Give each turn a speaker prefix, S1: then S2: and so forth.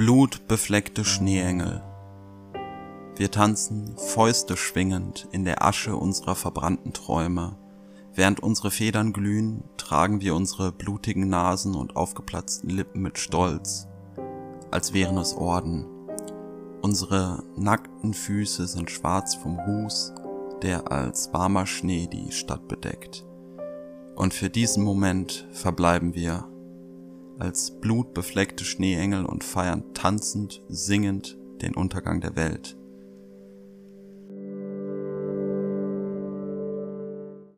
S1: Blutbefleckte Schneeengel. Wir tanzen, Fäuste schwingend, in der Asche unserer verbrannten Träume. Während unsere Federn glühen, tragen wir unsere blutigen Nasen und aufgeplatzten Lippen mit Stolz, als wären es Orden. Unsere nackten Füße sind schwarz vom Ruß, der als warmer Schnee die Stadt bedeckt. Und für diesen Moment verbleiben wir als blutbefleckte Schneeengel und feiern tanzend, singend den Untergang der Welt.